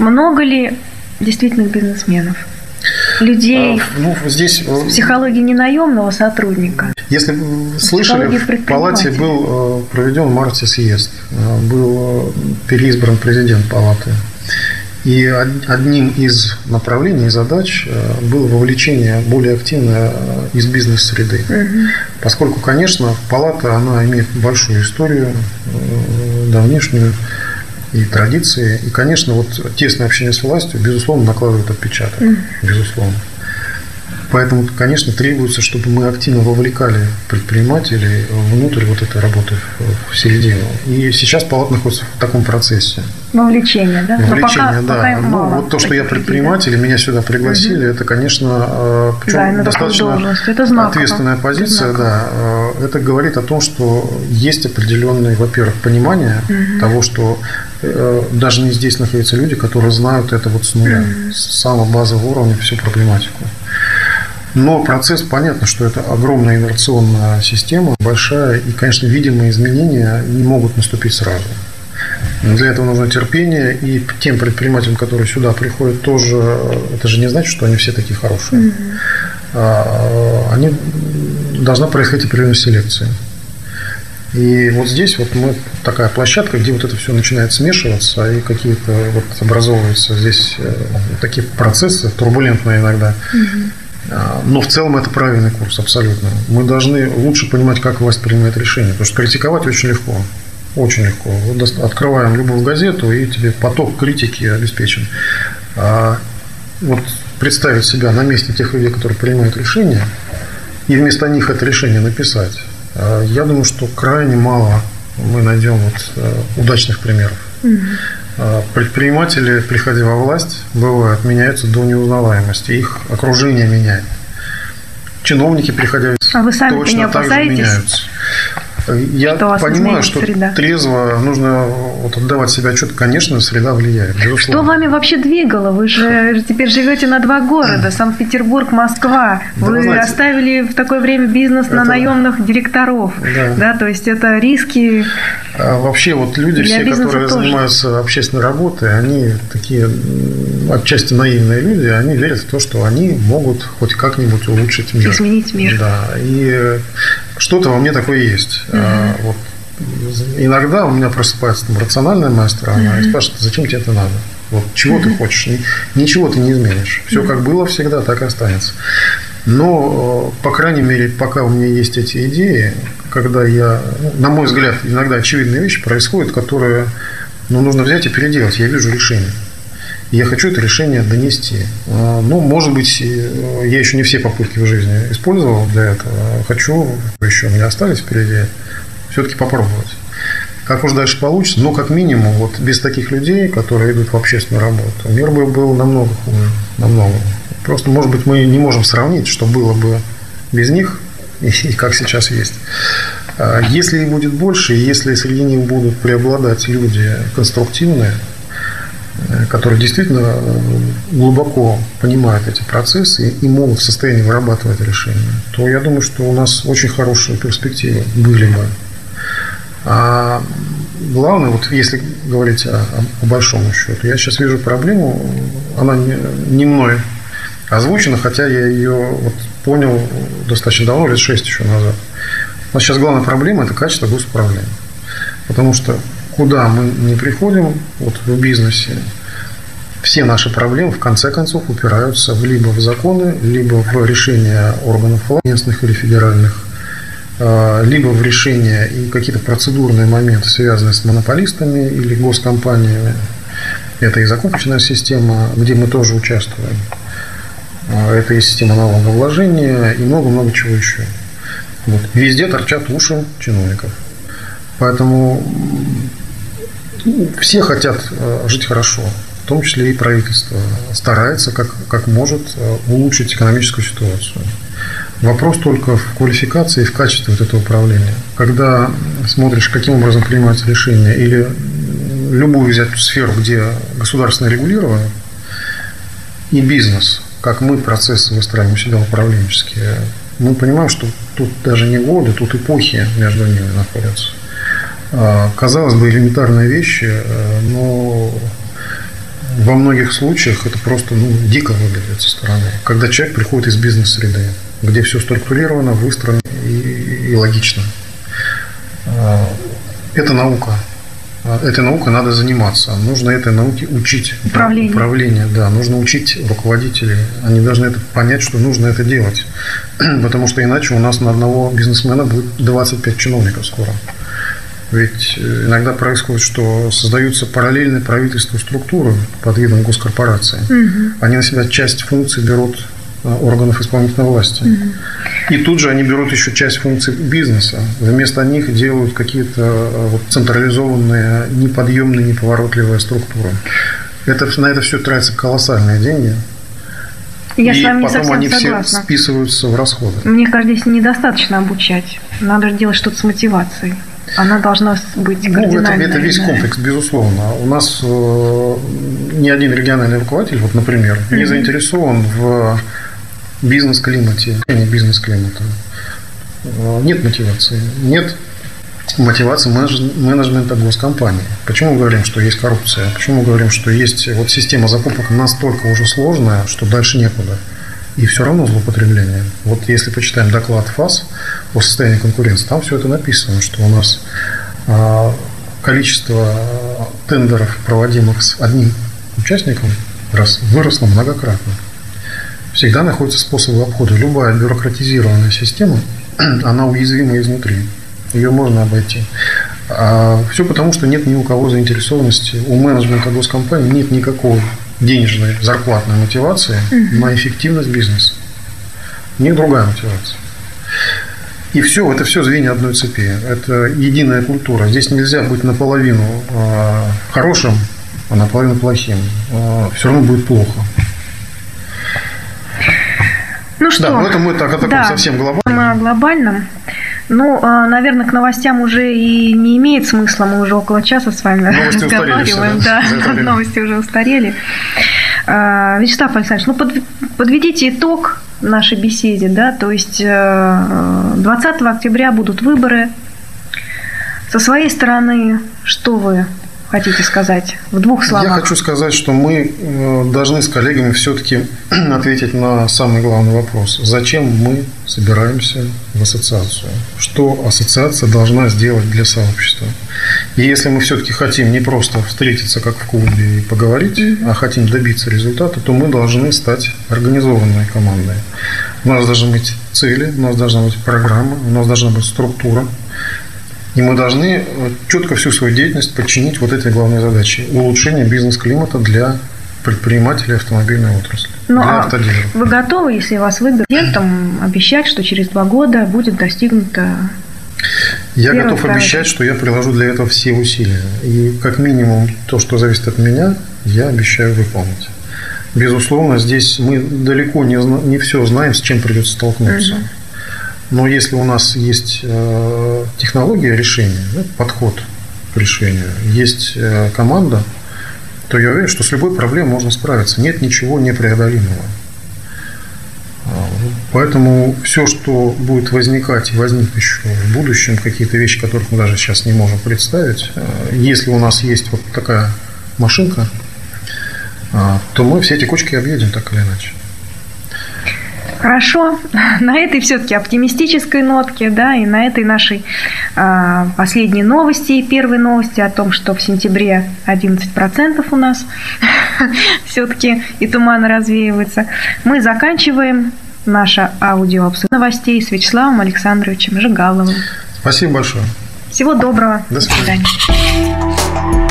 много ли действительных бизнесменов? Людей а, ну, здесь... с психологией ненаемного сотрудника. Если слышали, в палате был э, проведен в марте съезд, э, был переизбран президент палаты. И одним из направлений и задач э, было вовлечение более активное э, из бизнес-среды. Угу. Поскольку, конечно, палата она имеет большую историю, э, давнишнюю и традиции. И, конечно, вот тесное общение с властью, безусловно, накладывает отпечаток. Безусловно. Поэтому, конечно, требуется, чтобы мы активно вовлекали предпринимателей внутрь вот этой работы в середину. И сейчас палата находится в таком процессе. Вовлечение, да? Вовлечение, пока, да. Пока ну, вот то, что я предприниматель, и меня сюда пригласили, угу. это, конечно, э, причем да, достаточно это ответственная позиция, это да. Э, это говорит о том, что есть определенное, во-первых, понимание угу. того, что э, даже не здесь находятся люди, которые знают это вот с нуля, угу. с самого базового уровня всю проблематику. Но процесс, понятно, что это огромная инерционная система, большая, и, конечно, видимые изменения не могут наступить сразу. Для этого нужно терпение, и тем предпринимателям, которые сюда приходят, тоже это же не значит, что они все такие хорошие. Mm-hmm. Они должна происходить определенная селекция. И вот здесь вот мы такая площадка, где вот это все начинает смешиваться, и какие-то вот образовываются здесь э, такие процессы, турбулентные иногда. Mm-hmm но в целом это правильный курс, абсолютно. Мы должны лучше понимать, как власть принимает решения. Потому что критиковать очень легко. Очень легко. Вот открываем любую газету, и тебе поток критики обеспечен. А вот представить себя на месте тех людей, которые принимают решения, и вместо них это решение написать, а, я думаю, что крайне мало мы найдем вот э, удачных примеров. А, предприниматели, приходя во власть, бывают, меняются до неузнаваемости. Их окружение меняет. Чиновники, приходя а вы сами точно так же меняются. Я что понимаю, что среда. трезво нужно вот отдавать себе отчет. Конечно, среда влияет. Безусловно. Что вами вообще двигало? Вы же теперь живете на два города, Санкт-Петербург, Москва. Да, вы знаете, оставили в такое время бизнес это... на наемных директоров. Да. да, то есть это риски. А вообще вот люди все, которые тоже. занимаются общественной работой, они такие отчасти наивные люди, они верят в то, что они могут хоть как-нибудь улучшить мир. Изменить мир. Да. И что-то во мне такое есть. Угу. А, вот, иногда у меня просыпается там, рациональная моя сторона угу. и спрашивает, зачем тебе это надо? Вот, чего угу. ты хочешь? Ничего ты не изменишь. Все угу. как было всегда, так и останется. Но, по крайней мере, пока у меня есть эти идеи, когда я, ну, на мой взгляд, иногда очевидные вещи происходят, которые ну, нужно взять и переделать. Я вижу решение я хочу это решение донести. А, ну, может быть, я еще не все попытки в жизни использовал для этого. Хочу, еще у меня остались впереди, все-таки попробовать. Как уж дальше получится, но как минимум, вот без таких людей, которые идут в общественную работу, мир бы был намного хуже, намного. Просто, может быть, мы не можем сравнить, что было бы без них и, и как сейчас есть. А если их будет больше, если среди них будут преобладать люди конструктивные, Э, которые действительно э, глубоко понимают эти процессы и могут в состоянии вырабатывать решения, то я думаю, что у нас очень хорошие перспективы были бы. А главное, вот если говорить о, о большом счету, я сейчас вижу проблему, она не, не мной озвучена, хотя я ее вот понял достаточно давно, лет 6 еще назад. Нас сейчас главная проблема – это качество госуправления. Потому что куда мы не приходим вот в бизнесе, все наши проблемы в конце концов упираются либо в законы, либо в решение органов местных или федеральных, а, либо в решение и какие-то процедурные моменты, связанные с монополистами или госкомпаниями. Это и закупочная система, где мы тоже участвуем. А, это и система налогообложения и много-много чего еще. Вот. Везде торчат уши чиновников. Поэтому все хотят э, жить хорошо, в том числе и правительство старается как, как может э, улучшить экономическую ситуацию. Вопрос только в квалификации и в качестве вот этого управления. Когда смотришь, каким образом принимаются решения, или любую взять сферу, где государственно регулировано, и бизнес, как мы процессы выстраиваем себя управленческие, мы понимаем, что тут даже не годы, тут эпохи между ними находятся. А, казалось бы, элементарные вещи, э, но во многих случаях это просто ну, дико выглядит со стороны. Когда человек приходит из бизнес-среды, где все структурировано, выстроено и, и логично. А, это наука. А, этой наукой надо заниматься. Нужно этой науке учить. Управление. Управление, да. Нужно учить руководителей. Они должны это понять, что нужно это делать. Потому что иначе у нас на одного бизнесмена будет 25 чиновников скоро. Ведь э, иногда происходит, что создаются параллельные правительства структуры под видом госкорпорации. Угу. Они на себя часть функций берут э, органов исполнительной власти. Угу. И тут же они берут еще часть функций бизнеса. Вместо них делают какие-то э, вот централизованные, неподъемные, неповоротливые структуры. Это, на это все тратятся колоссальные деньги. Я и с вами не потом они согласна. все списываются в расходы. Мне кажется, здесь недостаточно обучать. Надо делать что-то с мотивацией. Она должна быть Ну, это, это весь комплекс, безусловно. У нас э, ни один региональный руководитель, вот, например, mm-hmm. не заинтересован в бизнес-климате, не бизнес-климата. Э, нет мотивации. Нет мотивации менеджмента госкомпании. Почему мы говорим, что есть коррупция? Почему мы говорим, что есть вот система закупок настолько уже сложная, что дальше некуда? И все равно злоупотребление. Вот если почитаем доклад ФАС о состоянии конкуренции, там все это написано, что у нас а, количество тендеров, проводимых с одним участником, выросло многократно. Всегда находятся способы обхода. Любая бюрократизированная система, она уязвима изнутри. Ее можно обойти. А все потому, что нет ни у кого заинтересованности, у менеджмента госкомпании нет никакой денежной, зарплатной мотивации угу. на эффективность бизнеса. Не другая мотивация. И все, это все звенья одной цепи. Это единая культура. Здесь нельзя быть наполовину э, хорошим, а наполовину плохим. Э, все равно будет плохо. Ну что? Да, но это мы так о таком да, совсем глобальном. Мы о глобальном. Ну, а, наверное, к новостям уже и не имеет смысла. Мы уже около часа с вами Новости разговариваем. Да, новости уже устарели. А, Вячеслав Александрович, ну подведите итог нашей беседе, да, то есть 20 э, октября будут выборы. Со своей стороны, что вы хотите сказать в двух словах? Я хочу сказать, что мы э, должны с коллегами все-таки ответить на самый главный вопрос. Зачем мы собираемся в ассоциацию? Что ассоциация должна сделать для сообщества? И если мы все-таки хотим не просто встретиться как в клубе и поговорить, а хотим добиться результата, то мы должны стать организованной командой. У нас должны быть цели, у нас должна быть программа, у нас должна быть структура, и мы должны четко всю свою деятельность подчинить вот этой главной задаче – улучшение бизнес-климата для предпринимателей автомобильной отрасли. Ну, для а автодилеров. Вы готовы, если вас выберут, там, обещать, что через два года будет достигнуто я Первый, готов второй. обещать, что я приложу для этого все усилия. И как минимум то, что зависит от меня, я обещаю выполнить. Безусловно, здесь мы далеко не, не все знаем, с чем придется столкнуться. Угу. Но если у нас есть э, технология решения, подход к решению, есть э, команда, то я уверен, что с любой проблемой можно справиться. Нет ничего непреодолимого. А, поэтому все, что будет возникать и возникнет еще в будущем, какие-то вещи, которых мы даже сейчас не можем представить, э, если у нас есть вот такая машинка, то мы все эти кочки объедем так или иначе. Хорошо. На этой все-таки оптимистической нотке, да, и на этой нашей э, последней новости и первой новости о том, что в сентябре 11% у нас все-таки и туман развеивается, мы заканчиваем наше аудио новостей с Вячеславом Александровичем Жигаловым. Спасибо большое. Всего доброго. До свидания. До свидания.